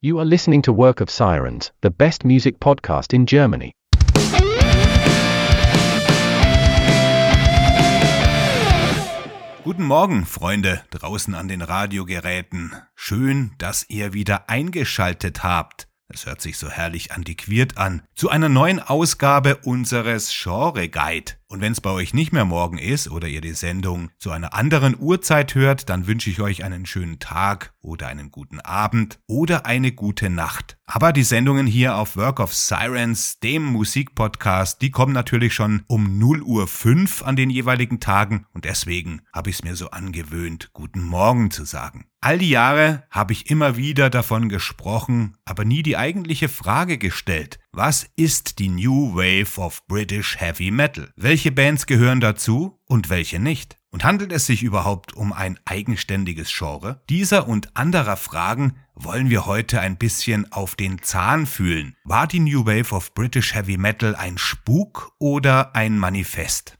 You are listening to Work of Sirens, the best music podcast in Germany. Guten Morgen, Freunde draußen an den Radiogeräten. Schön, dass ihr wieder eingeschaltet habt. Es hört sich so herrlich antiquiert an. Zu einer neuen Ausgabe unseres Genre Guide. Und wenn es bei euch nicht mehr morgen ist oder ihr die Sendung zu einer anderen Uhrzeit hört, dann wünsche ich euch einen schönen Tag oder einen guten Abend oder eine gute Nacht. Aber die Sendungen hier auf Work of Sirens, dem Musikpodcast, die kommen natürlich schon um 0 Uhr 5 an den jeweiligen Tagen und deswegen habe ich es mir so angewöhnt, guten Morgen zu sagen. All die Jahre habe ich immer wieder davon gesprochen, aber nie die eigentliche Frage gestellt. Was ist die New Wave of British Heavy Metal? Welche Bands gehören dazu und welche nicht? Und handelt es sich überhaupt um ein eigenständiges Genre? Dieser und anderer Fragen wollen wir heute ein bisschen auf den Zahn fühlen. War die New Wave of British Heavy Metal ein Spuk oder ein Manifest?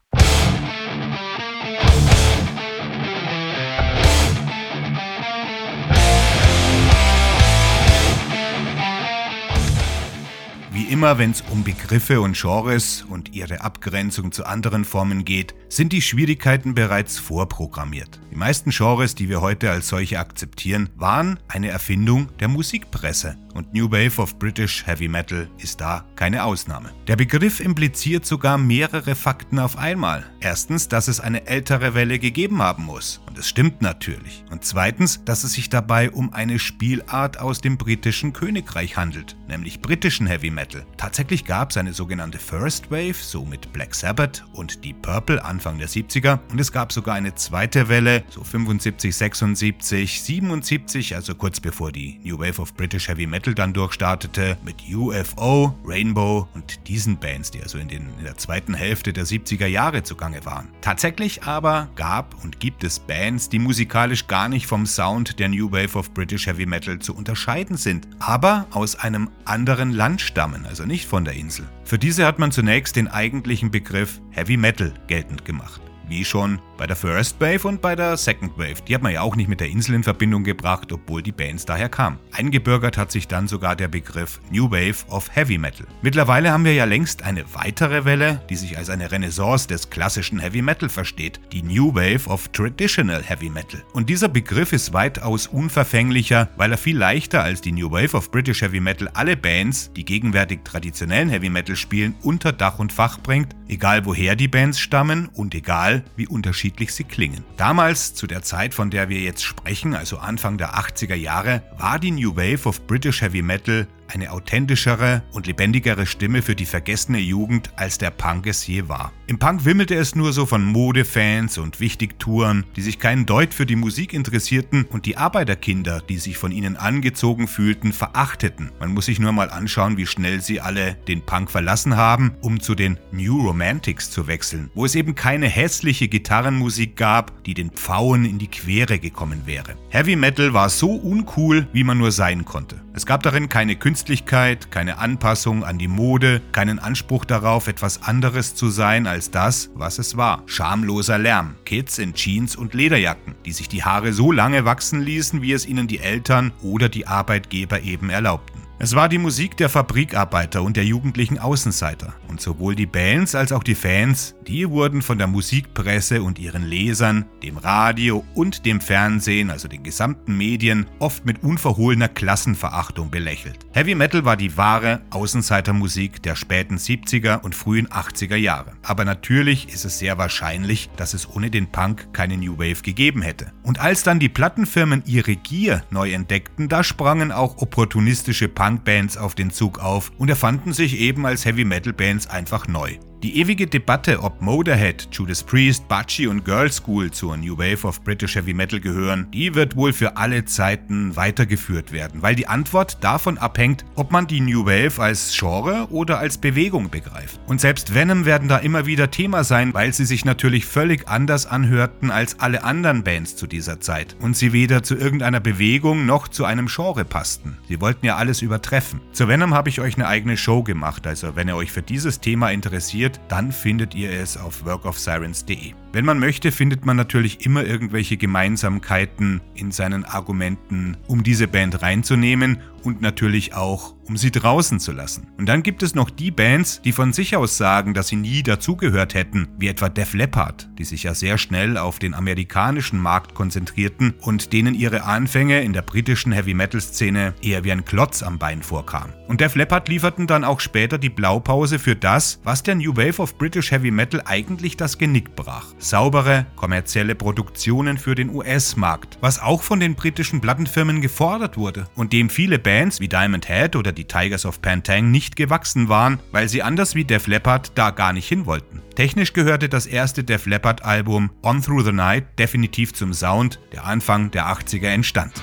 Wie immer, wenn es um Begriffe und Genres und ihre Abgrenzung zu anderen Formen geht, sind die Schwierigkeiten bereits vorprogrammiert. Die meisten Genres, die wir heute als solche akzeptieren, waren eine Erfindung der Musikpresse. Und New Wave of British Heavy Metal ist da keine Ausnahme. Der Begriff impliziert sogar mehrere Fakten auf einmal. Erstens, dass es eine ältere Welle gegeben haben muss. Es stimmt natürlich. Und zweitens, dass es sich dabei um eine Spielart aus dem britischen Königreich handelt, nämlich britischen Heavy Metal. Tatsächlich gab es eine sogenannte First Wave, so mit Black Sabbath und Deep Purple Anfang der 70er. Und es gab sogar eine zweite Welle, so 75, 76, 77, also kurz bevor die New Wave of British Heavy Metal Metal dann durchstartete mit UFO, Rainbow und diesen Bands, die also in, den, in der zweiten Hälfte der 70er Jahre zugange waren. Tatsächlich aber gab und gibt es Bands, die musikalisch gar nicht vom Sound der New Wave of British Heavy Metal zu unterscheiden sind, aber aus einem anderen Land stammen, also nicht von der Insel. Für diese hat man zunächst den eigentlichen Begriff Heavy Metal geltend gemacht. Wie schon bei der First Wave und bei der Second Wave. Die hat man ja auch nicht mit der Insel in Verbindung gebracht, obwohl die Bands daher kamen. Eingebürgert hat sich dann sogar der Begriff New Wave of Heavy Metal. Mittlerweile haben wir ja längst eine weitere Welle, die sich als eine Renaissance des klassischen Heavy Metal versteht, die New Wave of Traditional Heavy Metal. Und dieser Begriff ist weitaus unverfänglicher, weil er viel leichter als die New Wave of British Heavy Metal alle Bands, die gegenwärtig traditionellen Heavy Metal spielen, unter Dach und Fach bringt, egal woher die Bands stammen und egal wie unterschiedlich sie klingen. Damals, zu der Zeit, von der wir jetzt sprechen, also Anfang der 80er Jahre, war die New Wave of British Heavy Metal eine authentischere und lebendigere Stimme für die vergessene Jugend, als der Punk es je war. Im Punk wimmelte es nur so von Modefans und Wichtigtouren, die sich keinen Deut für die Musik interessierten und die Arbeiterkinder, die sich von ihnen angezogen fühlten, verachteten. Man muss sich nur mal anschauen, wie schnell sie alle den Punk verlassen haben, um zu den New Romantics zu wechseln, wo es eben keine hässliche Gitarrenmusik gab, die den Pfauen in die Quere gekommen wäre. Heavy Metal war so uncool, wie man nur sein konnte. Es gab darin keine Künstlichkeit, keine Anpassung an die Mode, keinen Anspruch darauf, etwas anderes zu sein als das, was es war. Schamloser Lärm, Kids in Jeans und Lederjacken, die sich die Haare so lange wachsen ließen, wie es ihnen die Eltern oder die Arbeitgeber eben erlaubten. Es war die Musik der Fabrikarbeiter und der jugendlichen Außenseiter. Und sowohl die Bands als auch die Fans, die wurden von der Musikpresse und ihren Lesern, dem Radio und dem Fernsehen, also den gesamten Medien, oft mit unverhohlener Klassenverachtung belächelt. Heavy Metal war die wahre Außenseitermusik der späten 70er und frühen 80er Jahre. Aber natürlich ist es sehr wahrscheinlich, dass es ohne den Punk keine New Wave gegeben hätte. Und als dann die Plattenfirmen ihre Gier neu entdeckten, da sprangen auch opportunistische Punk Punkbands auf den Zug auf und erfanden sich eben als Heavy Metal Bands einfach neu. Die ewige Debatte, ob Motorhead, Judas Priest, Butchie und Girl School zur New Wave of British Heavy Metal gehören, die wird wohl für alle Zeiten weitergeführt werden, weil die Antwort davon abhängt, ob man die New Wave als Genre oder als Bewegung begreift. Und selbst Venom werden da immer wieder Thema sein, weil sie sich natürlich völlig anders anhörten als alle anderen Bands zu dieser Zeit und sie weder zu irgendeiner Bewegung noch zu einem Genre passten. Sie wollten ja alles übertreffen. Zu Venom habe ich euch eine eigene Show gemacht, also wenn ihr euch für dieses Thema interessiert, dann findet ihr es auf workofsirens.de. Wenn man möchte, findet man natürlich immer irgendwelche Gemeinsamkeiten in seinen Argumenten, um diese Band reinzunehmen und natürlich auch, um sie draußen zu lassen. Und dann gibt es noch die Bands, die von sich aus sagen, dass sie nie dazugehört hätten, wie etwa Def Leppard, die sich ja sehr schnell auf den amerikanischen Markt konzentrierten und denen ihre Anfänge in der britischen Heavy-Metal-Szene eher wie ein Klotz am Bein vorkam. Und Def Leppard lieferten dann auch später die Blaupause für das, was der New Wave of British Heavy Metal eigentlich das Genick brach. Saubere, kommerzielle Produktionen für den US-Markt, was auch von den britischen Plattenfirmen gefordert wurde und dem viele Bands wie Diamond Head oder die Tigers of Pantang nicht gewachsen waren, weil sie anders wie Def Leppard da gar nicht hin wollten. Technisch gehörte das erste Def Leppard Album On Through the Night definitiv zum Sound, der Anfang der 80er entstand.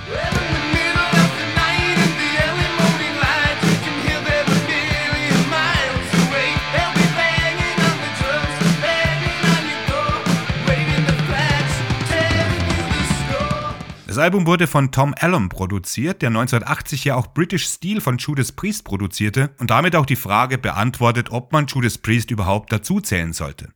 Das Album wurde von Tom Allom produziert, der 1980 ja auch British Steel von Judas Priest produzierte und damit auch die Frage beantwortet, ob man Judas Priest überhaupt dazuzählen sollte.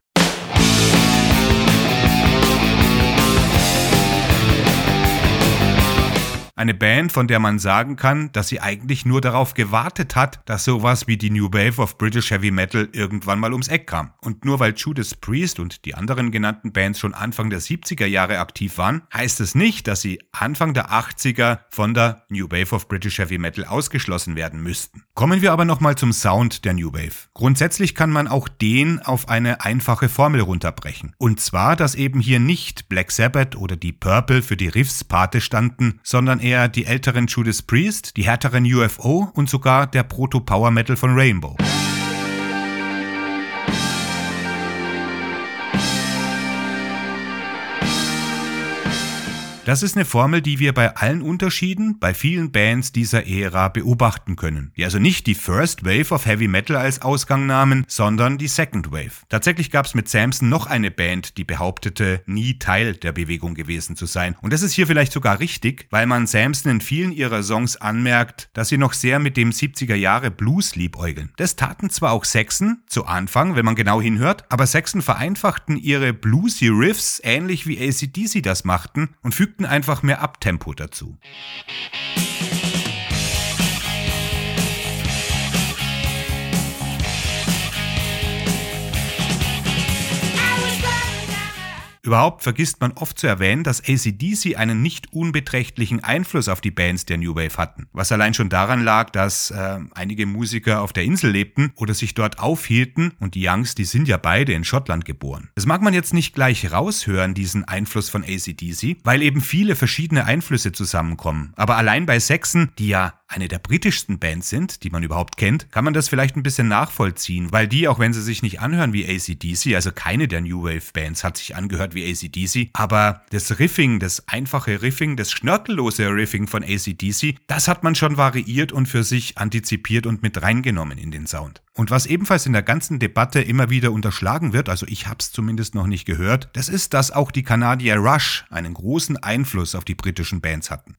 Eine Band, von der man sagen kann, dass sie eigentlich nur darauf gewartet hat, dass sowas wie die New Wave of British Heavy Metal irgendwann mal ums Eck kam. Und nur weil Judas Priest und die anderen genannten Bands schon Anfang der 70er Jahre aktiv waren, heißt es nicht, dass sie Anfang der 80er von der New Wave of British Heavy Metal ausgeschlossen werden müssten. Kommen wir aber nochmal zum Sound der New Wave. Grundsätzlich kann man auch den auf eine einfache Formel runterbrechen. Und zwar, dass eben hier nicht Black Sabbath oder die Purple für die Riffs Pate standen, sondern eher er die älteren Judas Priest, die härteren UFO und sogar der Proto-Power Metal von Rainbow. Das ist eine Formel, die wir bei allen Unterschieden bei vielen Bands dieser Ära beobachten können, die also nicht die First Wave of Heavy Metal als Ausgang nahmen, sondern die Second Wave. Tatsächlich gab es mit Samson noch eine Band, die behauptete, nie Teil der Bewegung gewesen zu sein. Und das ist hier vielleicht sogar richtig, weil man Samson in vielen ihrer Songs anmerkt, dass sie noch sehr mit dem 70er Jahre Blues liebäugeln. Das taten zwar auch Saxon zu Anfang, wenn man genau hinhört, aber Saxon vereinfachten ihre bluesy Riffs ähnlich wie ACDC das machten und fügten fügten einfach mehr Abtempo dazu. Überhaupt vergisst man oft zu erwähnen, dass ACDC einen nicht unbeträchtlichen Einfluss auf die Bands der New Wave hatten. Was allein schon daran lag, dass äh, einige Musiker auf der Insel lebten oder sich dort aufhielten und die Youngs, die sind ja beide in Schottland geboren. Das mag man jetzt nicht gleich raushören, diesen Einfluss von ACDC, weil eben viele verschiedene Einflüsse zusammenkommen. Aber allein bei Saxon, die ja eine der britischsten Bands sind, die man überhaupt kennt, kann man das vielleicht ein bisschen nachvollziehen, weil die, auch wenn sie sich nicht anhören wie ACDC, also keine der New Wave Bands hat sich angehört wie ACDC, aber das Riffing, das einfache Riffing, das schnörkellose Riffing von ACDC, das hat man schon variiert und für sich antizipiert und mit reingenommen in den Sound. Und was ebenfalls in der ganzen Debatte immer wieder unterschlagen wird, also ich hab's zumindest noch nicht gehört, das ist, dass auch die Kanadier Rush einen großen Einfluss auf die britischen Bands hatten.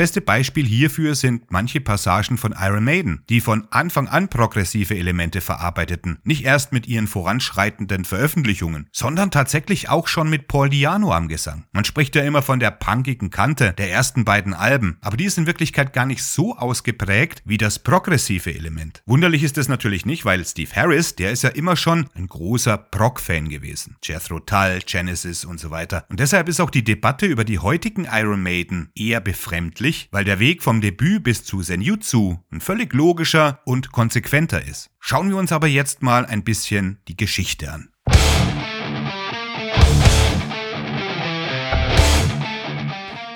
Beste Beispiel hierfür sind manche Passagen von Iron Maiden, die von Anfang an progressive Elemente verarbeiteten, nicht erst mit ihren voranschreitenden Veröffentlichungen, sondern tatsächlich auch schon mit Paul Diano am Gesang. Man spricht ja immer von der punkigen Kante der ersten beiden Alben, aber die ist in Wirklichkeit gar nicht so ausgeprägt wie das progressive Element. Wunderlich ist es natürlich nicht, weil Steve Harris, der ist ja immer schon ein großer Prog-Fan gewesen. Jethro Tull, Genesis und so weiter. Und deshalb ist auch die Debatte über die heutigen Iron Maiden eher befremdlich verständlich, weil der Weg vom Debüt bis zu Senjutsu ein völlig logischer und konsequenter ist. Schauen wir uns aber jetzt mal ein bisschen die Geschichte an.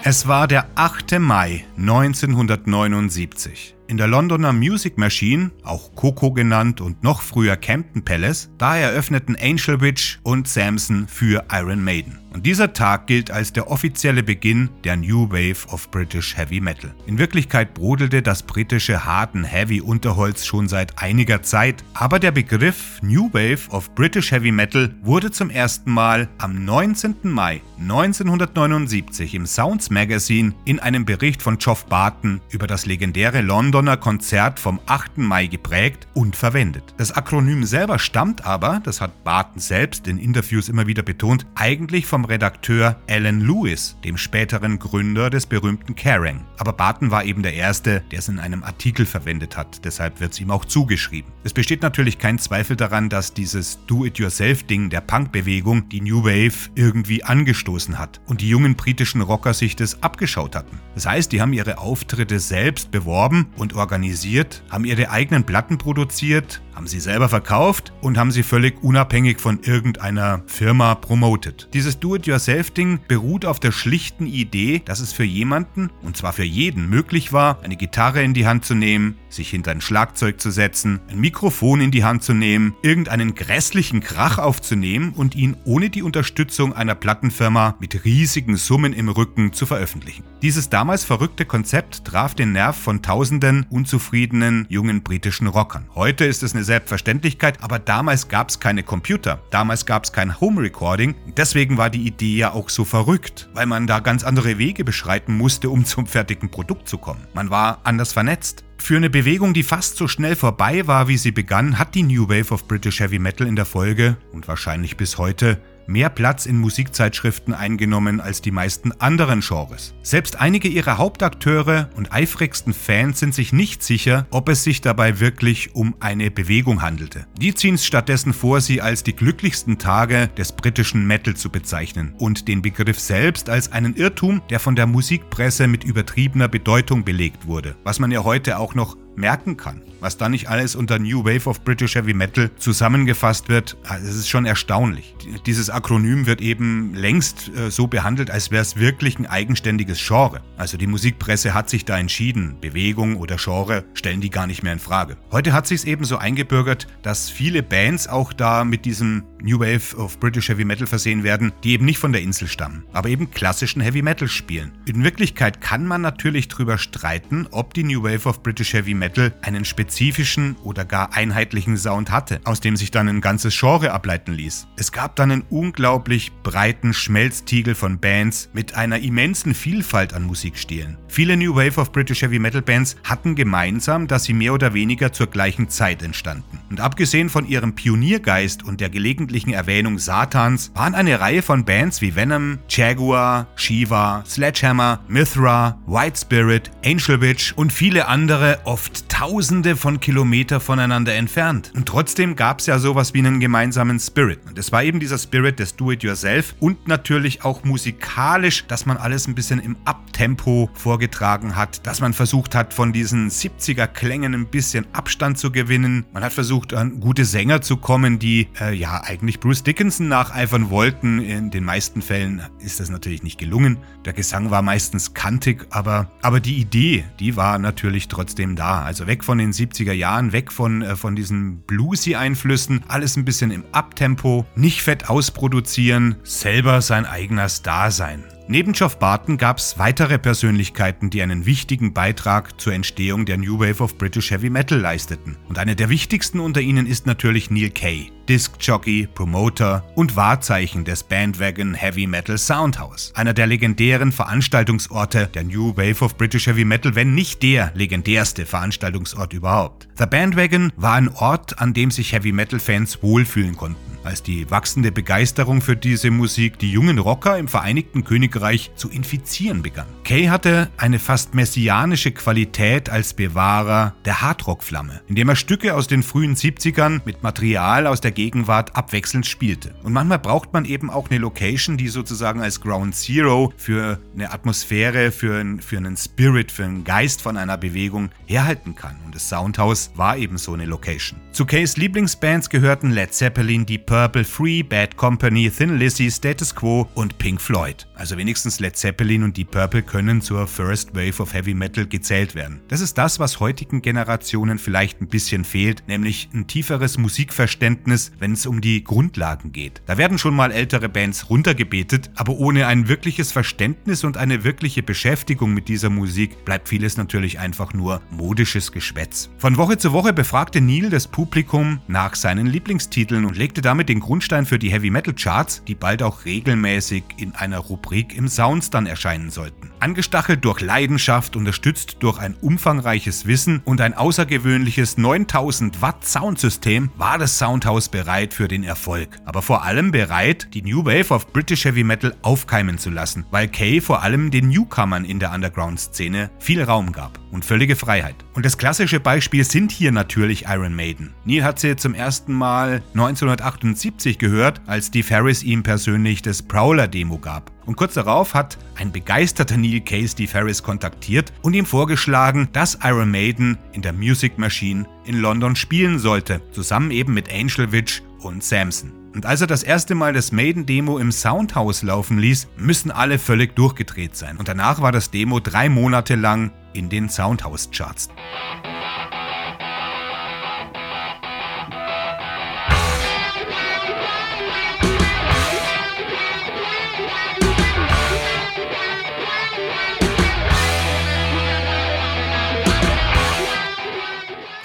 Es war der 8. Mai 1979. in der Londoner Music Machine, auch Coco genannt und noch früher Campton Palace, da eröffneten Angel Witch und Samson für Iron Maiden. Und dieser Tag gilt als der offizielle Beginn der New Wave of British Heavy Metal. In Wirklichkeit brodelte das britische harten Heavy Unterholz schon seit einiger Zeit, aber der Begriff New Wave of British Heavy Metal wurde zum ersten Mal am 19. Mai 1979 im Sounds Magazine in einem Bericht von Geoff Barton über das legendäre Londoner Konzert vom 8. Mai geprägt und verwendet. Das Akronym selber stammt aber, das hat Barton selbst in Interviews immer wieder betont, eigentlich vom Redakteur Alan Lewis, dem späteren Gründer des berühmten Kerrang. Aber Barton war eben der Erste, der es in einem Artikel verwendet hat, deshalb wird es ihm auch zugeschrieben. Es besteht natürlich kein Zweifel daran, dass dieses Do-it-yourself-Ding der Punkbewegung die New Wave irgendwie angestoßen hat und die jungen britischen Rocker sich das abgeschaut hatten. Das heißt, die haben ihre Auftritte selbst beworben und organisiert, haben ihre eigenen Platten produziert, haben sie selber verkauft und haben sie völlig unabhängig von irgendeiner Firma promotet. Dieses Do-it-yourself-Ding beruht auf der schlichten Idee, dass es für jemanden, und zwar für jeden, möglich war, eine Gitarre in die Hand zu nehmen, sich hinter ein Schlagzeug zu setzen, ein Mikrofon in die Hand zu nehmen, irgendeinen grässlichen Krach aufzunehmen und ihn ohne die Unterstützung einer Plattenfirma mit riesigen Summen im Rücken zu veröffentlichen. Dieses damals verrückte Konzept traf den Nerv von tausenden unzufriedenen jungen britischen Rockern. Heute ist es eine Selbstverständlichkeit, aber damals gab es keine Computer, damals gab es kein Home Recording. Deswegen war die Idee ja auch so verrückt, weil man da ganz andere Wege beschreiten musste, um zum fertigen Produkt zu kommen. Man war anders vernetzt. Für eine Bewegung, die fast so schnell vorbei war, wie sie begann, hat die New Wave of British Heavy Metal in der Folge und wahrscheinlich bis heute mehr Platz in Musikzeitschriften eingenommen als die meisten anderen Genres. Selbst einige ihrer Hauptakteure und eifrigsten Fans sind sich nicht sicher, ob es sich dabei wirklich um eine Bewegung handelte. Die ziehen es stattdessen vor, sie als die glücklichsten Tage des britischen Metal zu bezeichnen und den Begriff selbst als einen Irrtum, der von der Musikpresse mit übertriebener Bedeutung belegt wurde, was man ja heute auch noch merken kann. Was da nicht alles unter New Wave of British Heavy Metal zusammengefasst wird, das ah, ist schon erstaunlich. Dieses Akronym wird eben längst äh, so behandelt, als wäre es wirklich ein eigenständiges Genre. Also die Musikpresse hat sich da entschieden, Bewegung oder Genre stellen die gar nicht mehr in Frage. Heute hat sich es eben so eingebürgert, dass viele Bands auch da mit diesem New Wave of British Heavy Metal versehen werden, die eben nicht von der Insel stammen, aber eben klassischen Heavy Metal spielen. In Wirklichkeit kann man natürlich drüber streiten, ob die New Wave of British Heavy Metal Metal einen spezifischen oder gar einheitlichen Sound hatte, aus dem sich dann ein ganzes Genre ableiten ließ. Es gab dann einen unglaublich breiten Schmelztiegel von Bands mit einer immensen Vielfalt an Musikstilen. Viele New Wave of British Heavy Metal Bands hatten gemeinsam, dass sie mehr oder weniger zur gleichen Zeit entstanden. Und abgesehen von ihrem Pioniergeist und der gelegentlichen Erwähnung Satans, waren eine Reihe von Bands wie Venom, Jaguar, Shiva, Sledgehammer, Mithra, White Spirit, Angel Witch und viele andere oft tausende von Kilometer voneinander entfernt. Und trotzdem gab es ja sowas wie einen gemeinsamen Spirit. Und es war eben dieser Spirit des Do-It-Yourself und natürlich auch musikalisch, dass man alles ein bisschen im Abtempo vorgetragen hat, dass man versucht hat, von diesen 70er-Klängen ein bisschen Abstand zu gewinnen. Man hat versucht, an gute Sänger zu kommen, die äh, ja eigentlich Bruce Dickinson nacheifern wollten. In den meisten Fällen ist das natürlich nicht gelungen. Der Gesang war meistens kantig, aber, aber die Idee, die war natürlich trotzdem da. Also weg von den 70er Jahren, weg von, äh, von diesen Bluesy-Einflüssen, alles ein bisschen im Abtempo, nicht fett ausproduzieren, selber sein eigener Star sein. Neben Geoff Barton gab es weitere Persönlichkeiten, die einen wichtigen Beitrag zur Entstehung der New Wave of British Heavy Metal leisteten. Und einer der wichtigsten unter ihnen ist natürlich Neil Kay, Disc-Jockey, Promoter und Wahrzeichen des Bandwagon Heavy Metal Soundhouse. Einer der legendären Veranstaltungsorte der New Wave of British Heavy Metal, wenn nicht der legendärste Veranstaltungsort überhaupt. The Bandwagon war ein Ort, an dem sich Heavy Metal Fans wohlfühlen konnten als die wachsende Begeisterung für diese Musik die jungen Rocker im Vereinigten Königreich zu infizieren begann. Kay hatte eine fast messianische Qualität als Bewahrer der Hardrock-Flamme, indem er Stücke aus den frühen 70ern mit Material aus der Gegenwart abwechselnd spielte. Und manchmal braucht man eben auch eine Location, die sozusagen als Ground Zero für eine Atmosphäre, für, ein, für einen Spirit, für einen Geist von einer Bewegung herhalten kann. Und das Soundhouse war eben so eine Location. Zu Kays Lieblingsbands gehörten Led Zeppelin, die Purple, Free, Bad Company, Thin Lizzy, Status Quo und Pink Floyd. Also wenigstens Led Zeppelin und Deep Purple können zur First Wave of Heavy Metal gezählt werden. Das ist das, was heutigen Generationen vielleicht ein bisschen fehlt, nämlich ein tieferes Musikverständnis, wenn es um die Grundlagen geht. Da werden schon mal ältere Bands runtergebetet, aber ohne ein wirkliches Verständnis und eine wirkliche Beschäftigung mit dieser Musik bleibt vieles natürlich einfach nur modisches Geschwätz. Von Woche zu Woche befragte Neil das Publikum nach seinen Lieblingstiteln und legte damit den Grundstein für die Heavy Metal Charts, die bald auch regelmäßig in einer Rubrik im Sounds dann erscheinen sollten. Angestachelt durch Leidenschaft, unterstützt durch ein umfangreiches Wissen und ein außergewöhnliches 9000 Watt Soundsystem war das Soundhouse bereit für den Erfolg. Aber vor allem bereit, die New Wave of British Heavy Metal aufkeimen zu lassen, weil Kay vor allem den Newcomern in der Underground-Szene viel Raum gab und völlige Freiheit. Und das klassische Beispiel sind hier natürlich Iron Maiden. Neil hat sie zum ersten Mal 1978 gehört, als Steve Harris ihm persönlich das Prowler-Demo gab. Und kurz darauf hat ein begeisterter Neil Case Steve Harris kontaktiert und ihm vorgeschlagen, dass Iron Maiden in der Music Machine in London spielen sollte, zusammen eben mit Angel Witch und Samson. Und als er das erste Mal das Maiden-Demo im Soundhouse laufen ließ, müssen alle völlig durchgedreht sein. Und danach war das Demo drei Monate lang in den Soundhouse-Charts.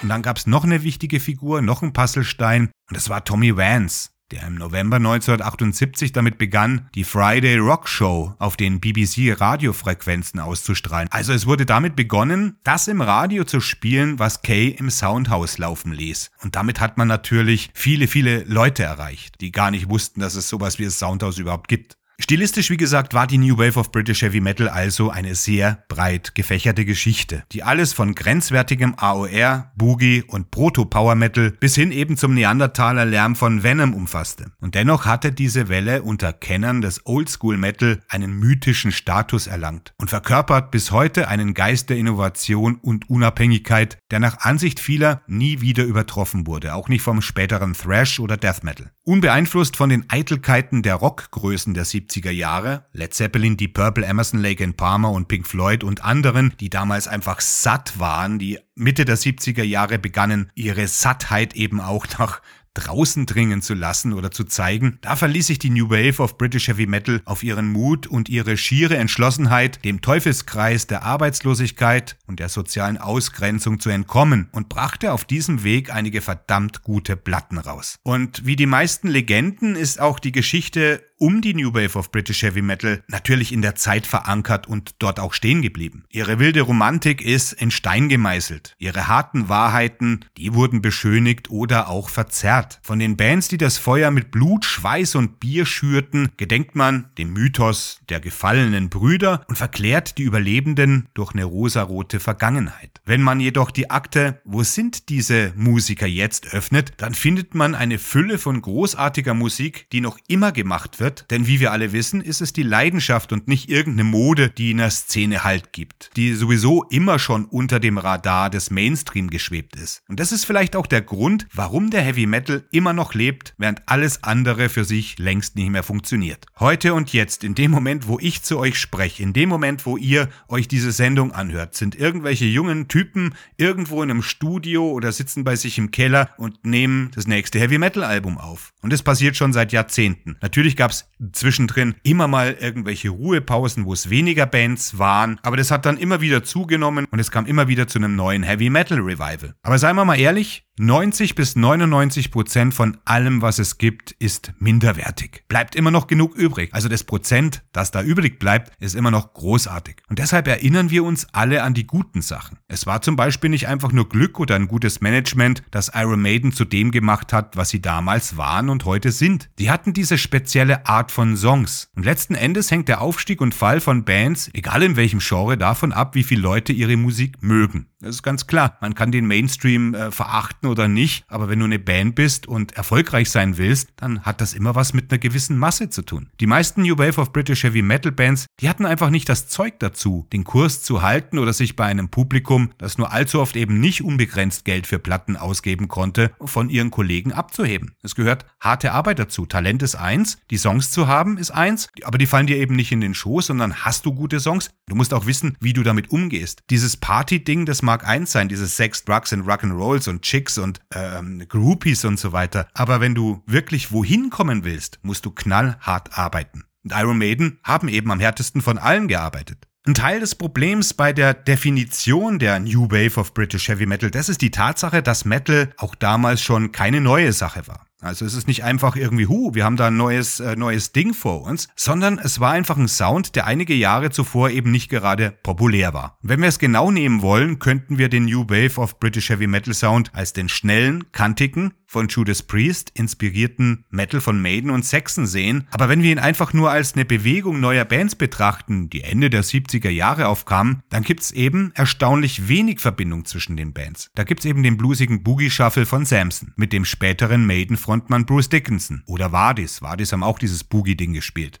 Und dann gab es noch eine wichtige Figur, noch ein Puzzlestein, und das war Tommy Vance der im November 1978 damit begann, die Friday Rock Show auf den BBC Radiofrequenzen auszustrahlen. Also es wurde damit begonnen, das im Radio zu spielen, was Kay im Soundhouse laufen ließ. Und damit hat man natürlich viele, viele Leute erreicht, die gar nicht wussten, dass es sowas wie das Soundhouse überhaupt gibt. Stilistisch, wie gesagt, war die New Wave of British Heavy Metal also eine sehr breit gefächerte Geschichte, die alles von grenzwertigem AOR, Boogie und Proto-Power Metal bis hin eben zum Neandertaler Lärm von Venom umfasste. Und dennoch hatte diese Welle unter Kennern des Oldschool Metal einen mythischen Status erlangt und verkörpert bis heute einen Geist der Innovation und Unabhängigkeit, der nach Ansicht vieler nie wieder übertroffen wurde, auch nicht vom späteren Thrash oder Death Metal. Unbeeinflusst von den Eitelkeiten der Rockgrößen der 70er Jahre, Led Zeppelin, Deep Purple, Emerson, Lake and Palmer und Pink Floyd und anderen, die damals einfach satt waren, die Mitte der 70er Jahre begannen, ihre Sattheit eben auch nach draußen dringen zu lassen oder zu zeigen. Da verließ sich die New Wave of British Heavy Metal auf ihren Mut und ihre schiere Entschlossenheit, dem Teufelskreis der Arbeitslosigkeit und der sozialen Ausgrenzung zu entkommen und brachte auf diesem Weg einige verdammt gute Platten raus. Und wie die meisten Legenden ist auch die Geschichte um die New Wave of British Heavy Metal natürlich in der Zeit verankert und dort auch stehen geblieben. Ihre wilde Romantik ist in Stein gemeißelt. Ihre harten Wahrheiten, die wurden beschönigt oder auch verzerrt. Von den Bands, die das Feuer mit Blut, Schweiß und Bier schürten, gedenkt man dem Mythos der gefallenen Brüder und verklärt die Überlebenden durch eine rosarote Vergangenheit. Wenn man jedoch die Akte Wo sind diese Musiker jetzt öffnet, dann findet man eine Fülle von großartiger Musik, die noch immer gemacht wird wird, denn wie wir alle wissen, ist es die Leidenschaft und nicht irgendeine Mode, die in der Szene Halt gibt, die sowieso immer schon unter dem Radar des Mainstream geschwebt ist. Und das ist vielleicht auch der Grund, warum der Heavy Metal immer noch lebt, während alles andere für sich längst nicht mehr funktioniert. Heute und jetzt, in dem Moment, wo ich zu euch spreche, in dem Moment, wo ihr euch diese Sendung anhört, sind irgendwelche jungen Typen irgendwo in einem Studio oder sitzen bei sich im Keller und nehmen das nächste Heavy Metal Album auf. Und das passiert schon seit Jahrzehnten. Natürlich gab es zwischendrin immer mal irgendwelche Ruhepausen, wo es weniger Bands waren, aber das hat dann immer wieder zugenommen und es kam immer wieder zu einem neuen Heavy Metal Revival. Aber seien wir mal ehrlich, 90 bis 99 Prozent von allem, was es gibt, ist minderwertig. Bleibt immer noch genug übrig. Also das Prozent, das da übrig bleibt, ist immer noch großartig. Und deshalb erinnern wir uns alle an die guten Sachen. Es war zum Beispiel nicht einfach nur Glück oder ein gutes Management, das Iron Maiden zu dem gemacht hat, was sie damals waren und heute sind. Die hatten diese spezielle Art von Songs. Und letzten Endes hängt der Aufstieg und Fall von Bands, egal in welchem Genre, davon ab, wie viele Leute ihre Musik mögen. Das ist ganz klar. Man kann den Mainstream äh, verachten oder nicht, aber wenn du eine Band bist und erfolgreich sein willst, dann hat das immer was mit einer gewissen Masse zu tun. Die meisten New Wave of British Heavy Metal Bands, die hatten einfach nicht das Zeug dazu, den Kurs zu halten oder sich bei einem Publikum, das nur allzu oft eben nicht unbegrenzt Geld für Platten ausgeben konnte, von ihren Kollegen abzuheben. Es gehört harte Arbeit dazu. Talent ist eins, die Songs zu haben ist eins, aber die fallen dir eben nicht in den Schoß, sondern hast du gute Songs. Du musst auch wissen, wie du damit umgehst. Dieses Party-Ding, das mag eins sein, dieses Sex, Drugs and Rock'n'Rolls und Chicks und ähm, Groupies und so weiter. Aber wenn du wirklich wohin kommen willst, musst du knallhart arbeiten. Und Iron Maiden haben eben am härtesten von allen gearbeitet. Ein Teil des Problems bei der Definition der New Wave of British Heavy Metal, das ist die Tatsache, dass Metal auch damals schon keine neue Sache war. Also es ist nicht einfach irgendwie, hu, wir haben da ein neues, äh, neues Ding vor uns, sondern es war einfach ein Sound, der einige Jahre zuvor eben nicht gerade populär war. wenn wir es genau nehmen wollen, könnten wir den New Wave of British Heavy Metal Sound als den schnellen, kantigen, von Judas Priest inspirierten Metal von Maiden und Saxon sehen, aber wenn wir ihn einfach nur als eine Bewegung neuer Bands betrachten, die Ende der 70er Jahre aufkamen, dann gibt's eben erstaunlich wenig Verbindung zwischen den Bands. Da gibt's eben den bluesigen Boogie Shuffle von Samson mit dem späteren Maiden Frontmann Bruce Dickinson oder Vardis. Vardis haben auch dieses Boogie-Ding gespielt.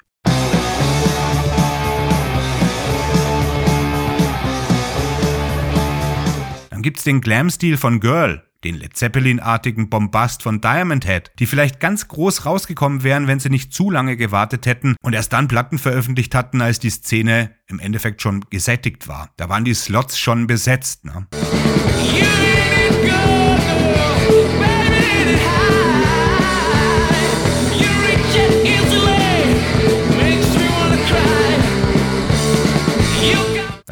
Dann gibt's den Glam-Stil von Girl, den Led Zeppelin-artigen Bombast von Diamond Head, die vielleicht ganz groß rausgekommen wären, wenn sie nicht zu lange gewartet hätten und erst dann Platten veröffentlicht hatten, als die Szene im Endeffekt schon gesättigt war. Da waren die Slots schon besetzt. Ne?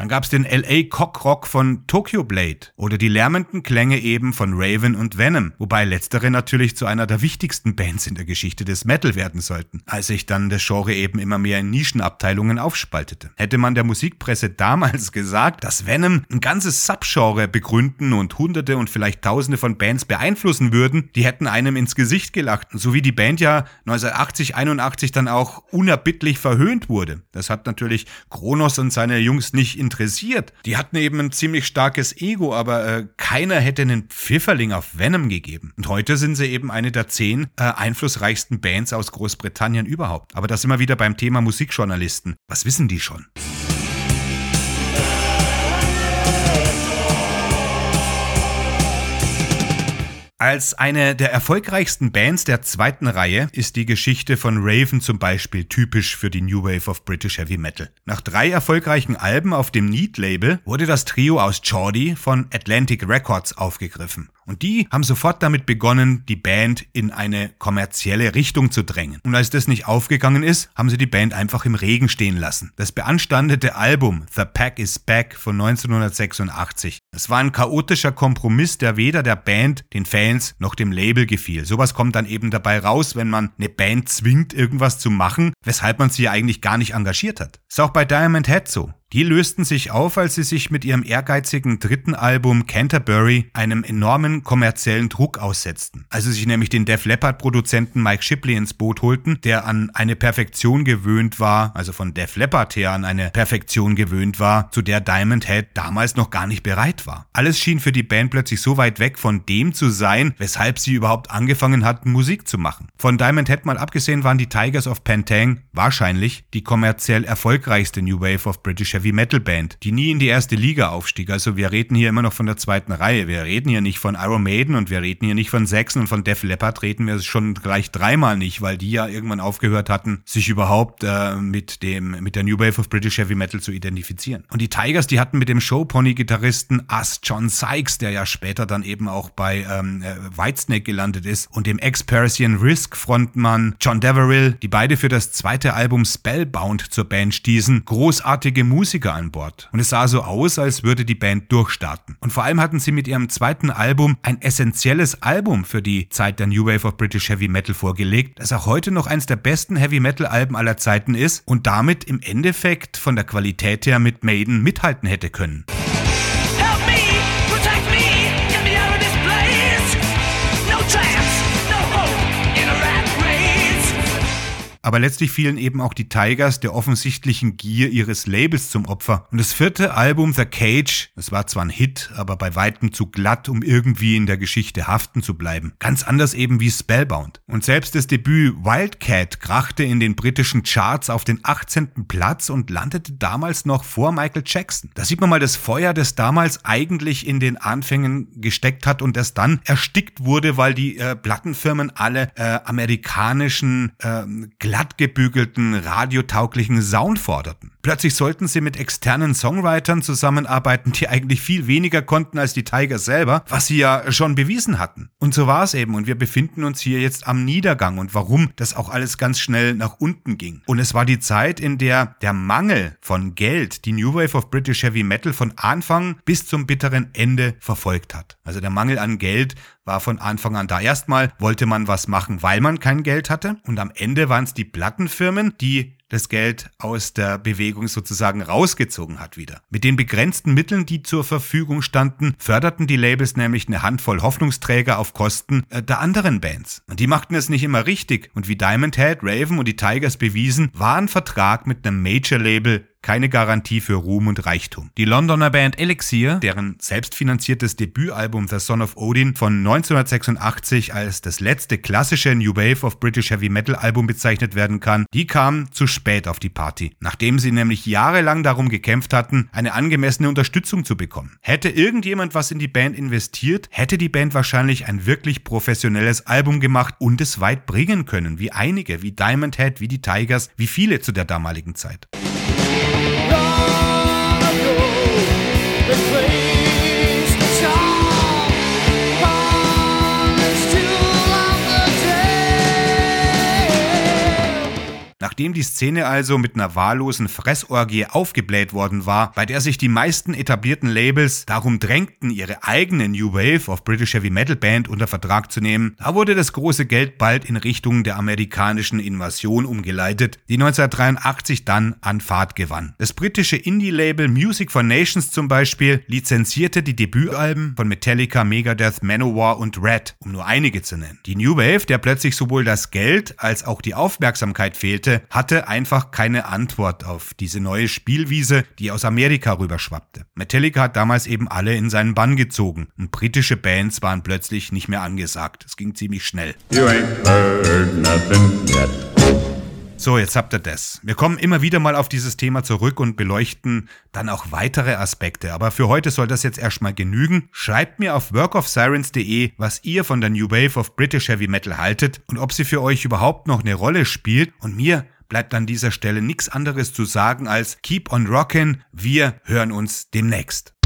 Gab es den LA Cockrock von Tokyo Blade oder die lärmenden Klänge eben von Raven und Venom, wobei letztere natürlich zu einer der wichtigsten Bands in der Geschichte des Metal werden sollten, als sich dann das Genre eben immer mehr in Nischenabteilungen aufspaltete. Hätte man der Musikpresse damals gesagt, dass Venom ein ganzes Subgenre begründen und hunderte und vielleicht tausende von Bands beeinflussen würden, die hätten einem ins Gesicht gelacht, so wie die Band ja 1980, 81 dann auch unerbittlich verhöhnt wurde. Das hat natürlich Kronos und seine Jungs nicht interessiert interessiert. Die hatten eben ein ziemlich starkes Ego, aber äh, keiner hätte einen Pfifferling auf Venom gegeben. Und heute sind sie eben eine der zehn äh, einflussreichsten Bands aus Großbritannien überhaupt. Aber das immer wieder beim Thema Musikjournalisten. Was wissen die schon? Als eine der erfolgreichsten Bands der zweiten Reihe ist die Geschichte von Raven zum Beispiel typisch für die New Wave of British Heavy Metal. Nach drei erfolgreichen Alben auf dem Neat-Label wurde das Trio aus Geordie von Atlantic Records aufgegriffen. Und die haben sofort damit begonnen, die Band in eine kommerzielle Richtung zu drängen. Und als das nicht aufgegangen ist, haben sie die Band einfach im Regen stehen lassen. Das beanstandete Album The Pack is Back von 1986. Es war ein chaotischer Kompromiss, der weder der Band, den Fans noch dem Label gefiel. Sowas kommt dann eben dabei raus, wenn man eine Band zwingt, irgendwas zu machen, weshalb man sie eigentlich gar nicht engagiert hat. Ist auch bei Diamond Head so. Die lösten sich auf, als sie sich mit ihrem ehrgeizigen dritten Album Canterbury einem enormen kommerziellen Druck aussetzten. Als sie sich nämlich den Def Leppard Produzenten Mike Shipley ins Boot holten, der an eine Perfektion gewöhnt war, also von Def Leppard her an eine Perfektion gewöhnt war, zu der Diamond Head damals noch gar nicht bereit war. Alles schien für die Band plötzlich so weit weg von dem zu sein, weshalb sie überhaupt angefangen hatten, Musik zu machen. Von Diamond Head mal abgesehen waren die Tigers of Pantang wahrscheinlich die kommerziell erfolgreichste New Wave of British Heavy Metal Band, die nie in die erste Liga aufstieg. Also wir reden hier immer noch von der zweiten Reihe. Wir reden hier nicht von Iron Maiden und wir reden hier nicht von Saxon und von Def Leppard reden wir schon gleich dreimal nicht, weil die ja irgendwann aufgehört hatten, sich überhaupt äh, mit dem mit der New Wave of British Heavy Metal zu identifizieren. Und die Tigers, die hatten mit dem Showpony-Gitarristen Us John Sykes, der ja später dann eben auch bei ähm, äh, Whitesnake gelandet ist, und dem Ex-Parisian Risk Frontmann John Deverill, die beide für das zweite Album Spellbound zur Band stießen, großartige Musiker Musiker an Bord. Und es sah so aus, als würde die Band durchstarten. Und vor allem hatten sie mit ihrem zweiten Album ein essentielles Album für die Zeit der New Wave of British Heavy Metal vorgelegt, das auch heute noch eines der besten Heavy Metal Alben aller Zeiten ist und damit im Endeffekt von der Qualität her mit Maiden mithalten hätte können. Aber letztlich fielen eben auch die Tigers der offensichtlichen Gier ihres Labels zum Opfer. Und das vierte Album, The Cage, es war zwar ein Hit, aber bei weitem zu glatt, um irgendwie in der Geschichte haften zu bleiben. Ganz anders eben wie Spellbound. Und selbst das Debüt Wildcat krachte in den britischen Charts auf den 18. Platz und landete damals noch vor Michael Jackson. Da sieht man mal das Feuer, das damals eigentlich in den Anfängen gesteckt hat und das dann erstickt wurde, weil die äh, Plattenfirmen alle äh, amerikanischen, äh, glattgebügelten, radiotauglichen Sound forderten. Plötzlich sollten sie mit externen Songwritern zusammenarbeiten, die eigentlich viel weniger konnten als die Tigers selber, was sie ja schon bewiesen hatten. Und so war es eben. Und wir befinden uns hier jetzt am Niedergang und warum das auch alles ganz schnell nach unten ging. Und es war die Zeit, in der der Mangel von Geld die New Wave of British Heavy Metal von Anfang bis zum bitteren Ende verfolgt hat. Also der Mangel an Geld war von Anfang an da. Erstmal wollte man was machen, weil man kein Geld hatte. Und am Ende waren es die Plattenfirmen, die das Geld aus der Bewegung sozusagen rausgezogen hat wieder. Mit den begrenzten Mitteln, die zur Verfügung standen, förderten die Labels nämlich eine Handvoll Hoffnungsträger auf Kosten äh, der anderen Bands. Und die machten es nicht immer richtig. Und wie Diamond Head, Raven und die Tigers bewiesen, war ein Vertrag mit einem Major-Label keine Garantie für Ruhm und Reichtum. Die Londoner Band Elixir, deren selbstfinanziertes Debütalbum The Son of Odin von 1986 als das letzte klassische New Wave of British Heavy Metal Album bezeichnet werden kann, die kam zu spät auf die Party, nachdem sie nämlich jahrelang darum gekämpft hatten, eine angemessene Unterstützung zu bekommen. Hätte irgendjemand was in die Band investiert, hätte die Band wahrscheinlich ein wirklich professionelles Album gemacht und es weit bringen können, wie einige, wie Diamond Head, wie die Tigers, wie viele zu der damaligen Zeit. Nachdem die Szene also mit einer wahllosen Fressorgie aufgebläht worden war, bei der sich die meisten etablierten Labels darum drängten, ihre eigene New Wave of British Heavy Metal Band unter Vertrag zu nehmen, da wurde das große Geld bald in Richtung der amerikanischen Invasion umgeleitet, die 1983 dann an Fahrt gewann. Das britische Indie-Label Music for Nations zum Beispiel lizenzierte die Debütalben von Metallica, Megadeth, Manowar und Red, um nur einige zu nennen. Die New Wave, der plötzlich sowohl das Geld als auch die Aufmerksamkeit fehlte, Hatte einfach keine Antwort auf diese neue Spielwiese, die aus Amerika rüberschwappte. Metallica hat damals eben alle in seinen Bann gezogen und britische Bands waren plötzlich nicht mehr angesagt. Es ging ziemlich schnell. You ain't heard nothing yet. So, jetzt habt ihr das. Wir kommen immer wieder mal auf dieses Thema zurück und beleuchten dann auch weitere Aspekte. Aber für heute soll das jetzt erstmal genügen. Schreibt mir auf workofsirens.de, was ihr von der New Wave of British Heavy Metal haltet und ob sie für euch überhaupt noch eine Rolle spielt. Und mir bleibt an dieser Stelle nichts anderes zu sagen als Keep on Rockin'. Wir hören uns demnächst.